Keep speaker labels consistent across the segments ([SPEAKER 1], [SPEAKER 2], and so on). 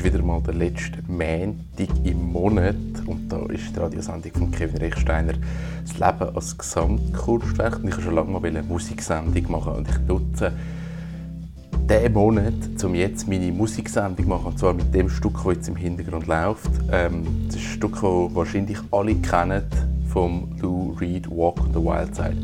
[SPEAKER 1] ist wieder mal der letzte Montag im Monat und da ist die Radiosendung von Kevin Rechsteiner «Das Leben als Gesamtkunstwerk». Und ich habe schon lange mal eine Musiksendung machen und ich nutze diesen Monat, um jetzt meine Musiksendung zu machen, und zwar mit dem Stück, das jetzt im Hintergrund läuft. Ähm, das ist ein Stück, das wahrscheinlich alle kennen, vom Lou Reed «Walk on the Wild Side».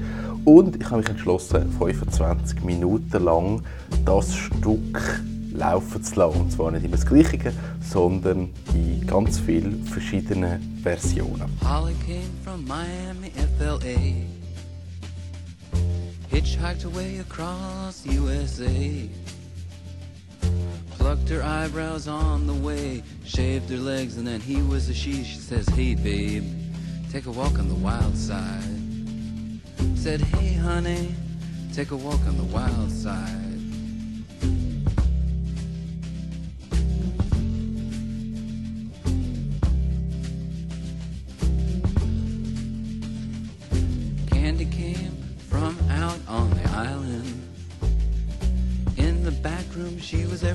[SPEAKER 1] Und ich habe mich entschlossen, 25 Minuten lang das Stück laufen zu lassen. Und zwar nicht immer das Gleiche, sondern in ganz vielen verschiedenen Versionen. Holly came from Miami, FLA. Hitchhiked away across USA. Plucked her eyebrows on the way, shaved her legs, and then he was a she. She says, Hey, babe, take a walk on the wild side. Said, Hey, honey, take a walk on the wild side.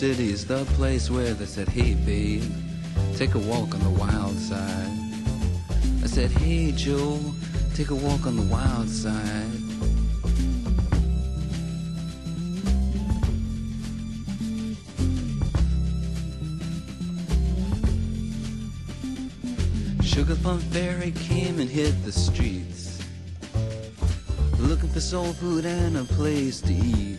[SPEAKER 1] New York City is the place where they said, hey babe, take a walk on the wild side. I said, hey Joe, take a walk on the wild side. Sugar Plum Fairy came and hit the streets Looking for soul food and a place to eat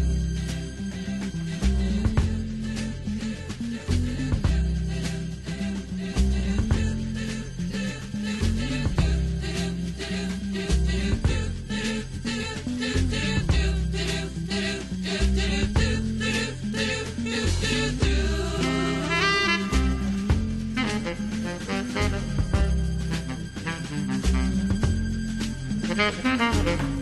[SPEAKER 1] Música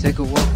[SPEAKER 1] take a walk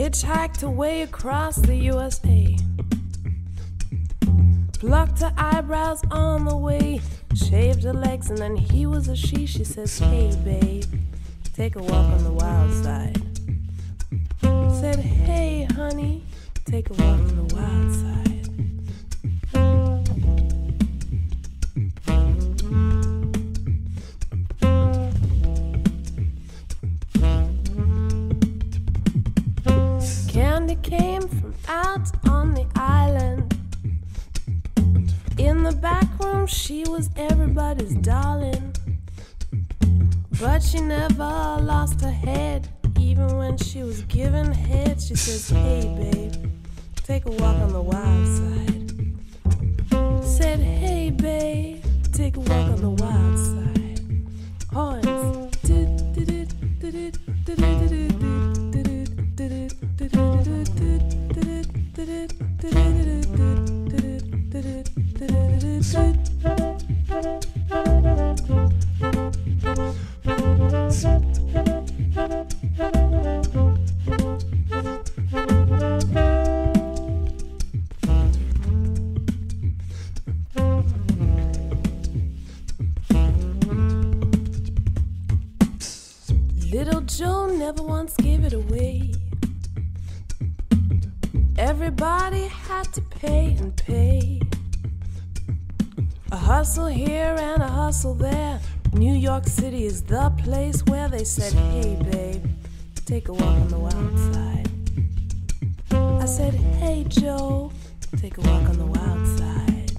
[SPEAKER 2] hitchhiked away across the USA. Plucked her eyebrows on the way, shaved her legs, and then he was a she. She says, Hey, babe, take a walk on the wild side. Said, Hey, honey, take a walk on the wild side. Everybody's darling. But she never lost her head. Even when she was given head, she says, Hey, babe, take a walk on the wild side. Said, Hey, babe, take a walk on the wild side. Horns. Little Joe never once gave it away. Everybody had to pay and pay. A hustle here and a hustle there. New York City is the place where they said, Hey, babe, take a walk on the wild side. I said, Hey, Joe, take a walk on the wild side.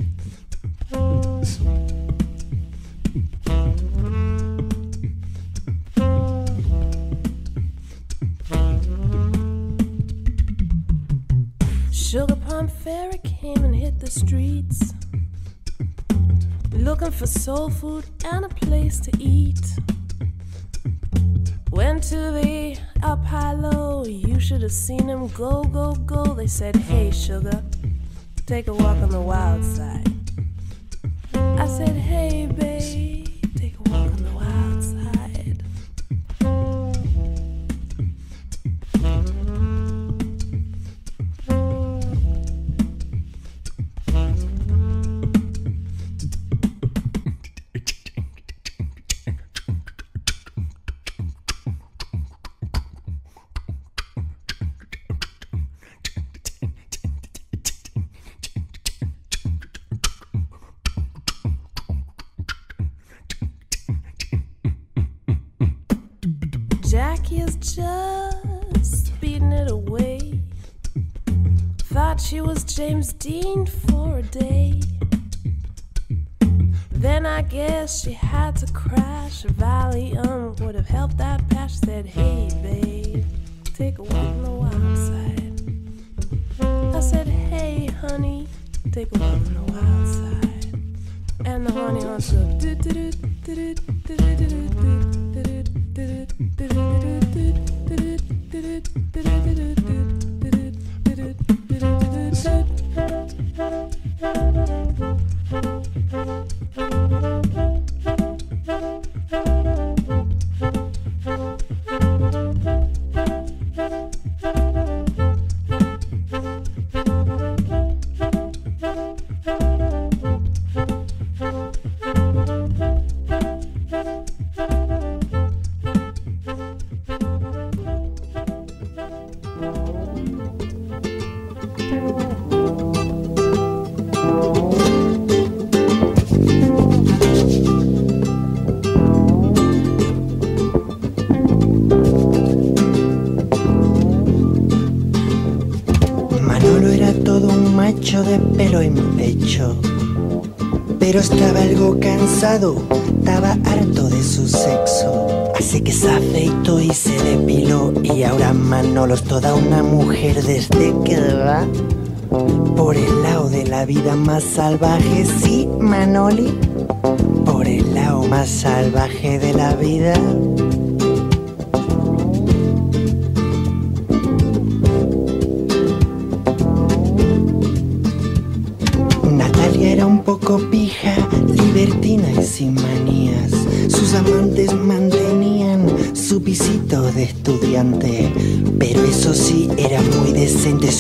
[SPEAKER 2] Sugar Plum Fairy came and hit the streets. looking for soul food and a place to eat. Went to the Apollo, you should have seen him go, go, go. They said, Hey, sugar, take a walk on the wild side. I said, Hey, babe, Is just speeding it away. Thought she was James Dean for a day. Then I guess she had to crash. Valium would have helped that patch. Said, Hey, babe, take a walk on the wild side. I said, Hey, honey, take a walk on the wild side. And the honey
[SPEAKER 3] Manolo cansado, estaba harto de su sexo. Así que se afeitó y se depiló. Y ahora Manolo es toda una mujer desde que va por el lado de la vida más salvaje. Sí, Manoli, por el lado más salvaje de la vida.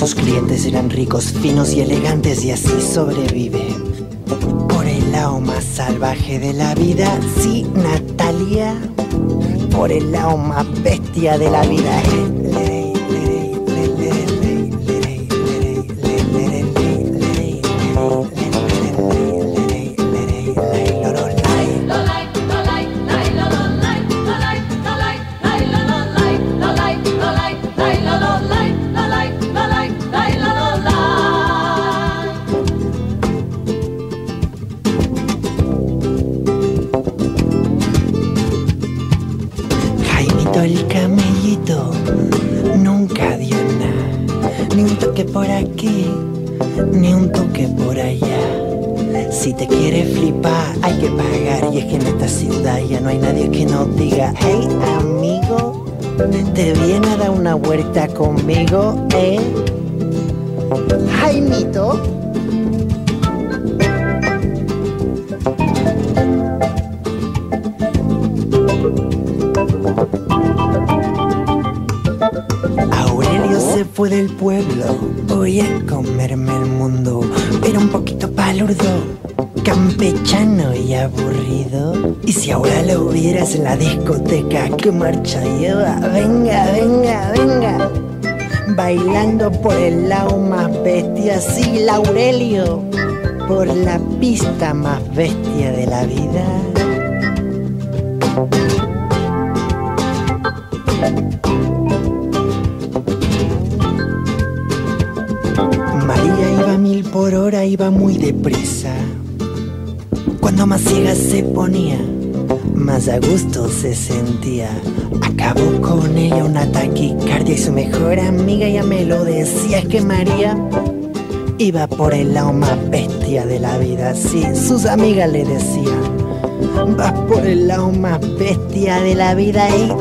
[SPEAKER 3] Sus clientes eran ricos, finos y elegantes y así sobrevive. Por el lado más salvaje de la vida, sí, Natalia. Por el lado más bestia de la vida. Vuelta conmigo, eh. Jaimito. Aurelio se fue del pueblo, voy a comerme el mundo. Era un poquito palurdo, campechano y aburrido. Y si ahora lo vieras en la discoteca, ¿qué marcha lleva? Venga, venga, venga. Bailando por el lado más bestia, sí, Aurelio. Por la pista más bestia de la vida. Cuando más ciega se ponía, más a gusto se sentía. Acabó con ella una taquicardia y su mejor amiga ya me lo decía. Es que María Iba por el lado más bestia de la vida, sí, sus amigas le decían. Vas por el lado más bestia de la vida y...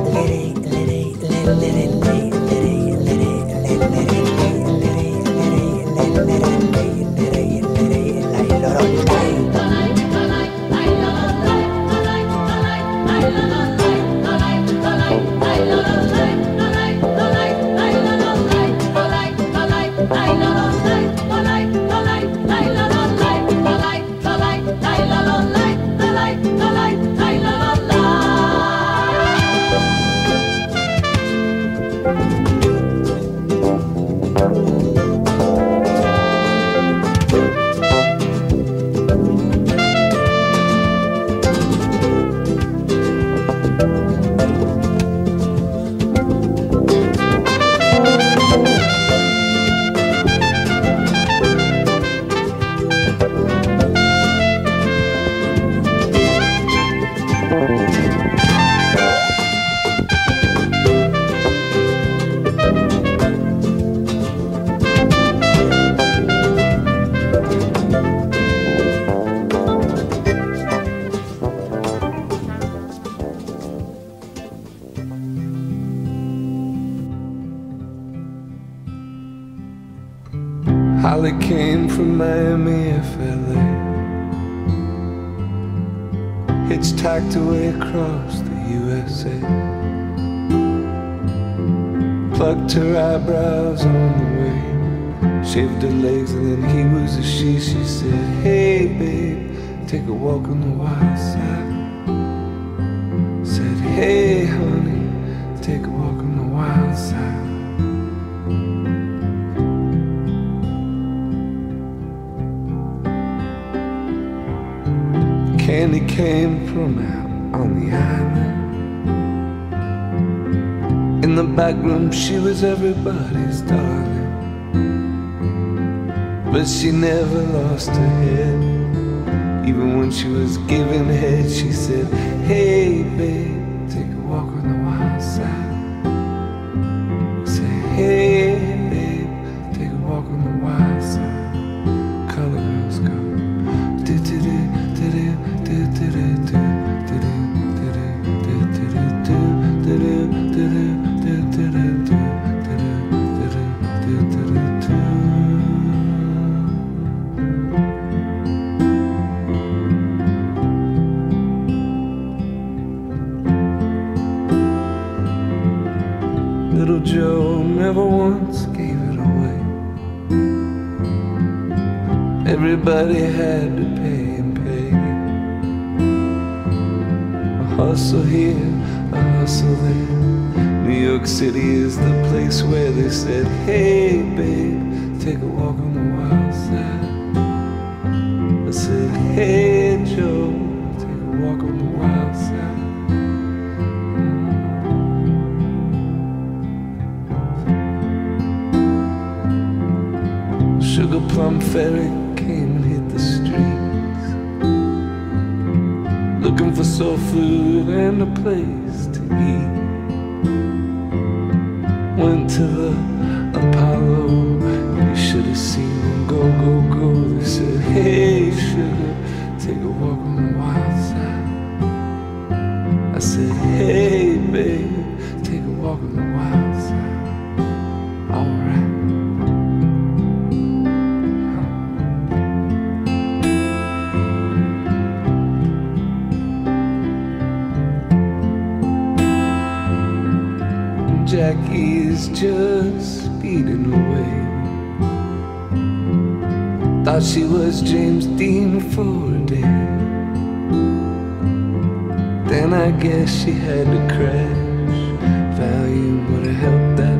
[SPEAKER 4] Holly came from Miami, FLA. Hitchhiked away across the USA. Plucked her eyebrows on the way. Shaved her legs and then he was a she. She said, Hey babe, take a walk on the wild side. Said, Hey honey, came from out on the island. In the back room, she was everybody's darling. But she never lost her head. Even when she was giving head, she said, Hey, babe, take a walk on the hustle here, a hustle there. New York City is the place where they said, Hey, babe, take a walk on the wild side. I said, Hey, place to eat Went to the Apollo. You should have seen them go, go, go. They said, hey sugar, take a walk on the wild side. I said, hey babe, take a walk on the just speeding away. Thought she was James Dean for a day. Then I guess she had to crash. Valium would have helped that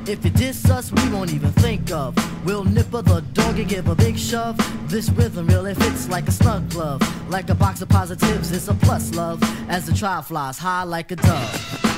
[SPEAKER 5] If you diss us, we won't even think of. We'll nipper the dog and give a big shove. This rhythm really fits like a snug glove. Like a box of positives, it's a plus love. As the trial flies high like a dove.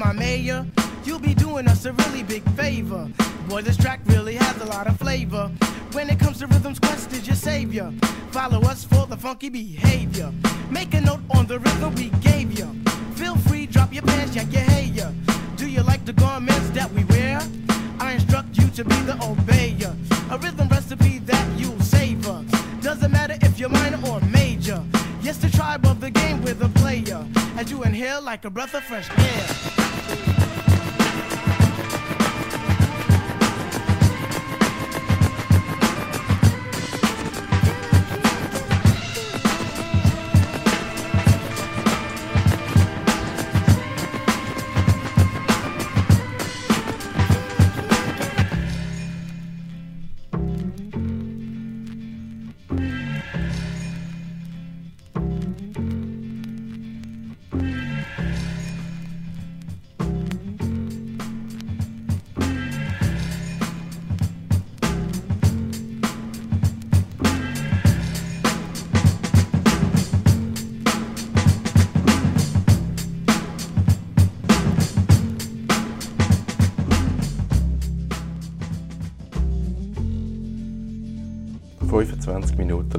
[SPEAKER 6] My mayor? You'll be doing us a really big favor. Boy, this track really has a lot of flavor. When it comes to rhythms, Quest is your savior. Follow us for the funky behavior. Make a note on the rhythm we gave you. Feel free, drop your pants, yank your hair. Do you like the garments that we wear? I instruct you to be the obeyer. A rhythm recipe that you'll savor. Doesn't matter if you're minor or major. Yes, the tribe of the game with a player. As you inhale like a breath of fresh air.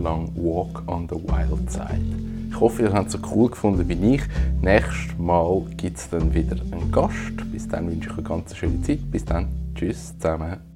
[SPEAKER 1] Lang Walk on the Wild Side. Ich hoffe, ihr habt es so cool gefunden wie ich. Nächstes Mal gibt es dann wieder einen Gast. Bis dann wünsche ich euch eine ganz schöne Zeit. Bis dann. Tschüss zusammen.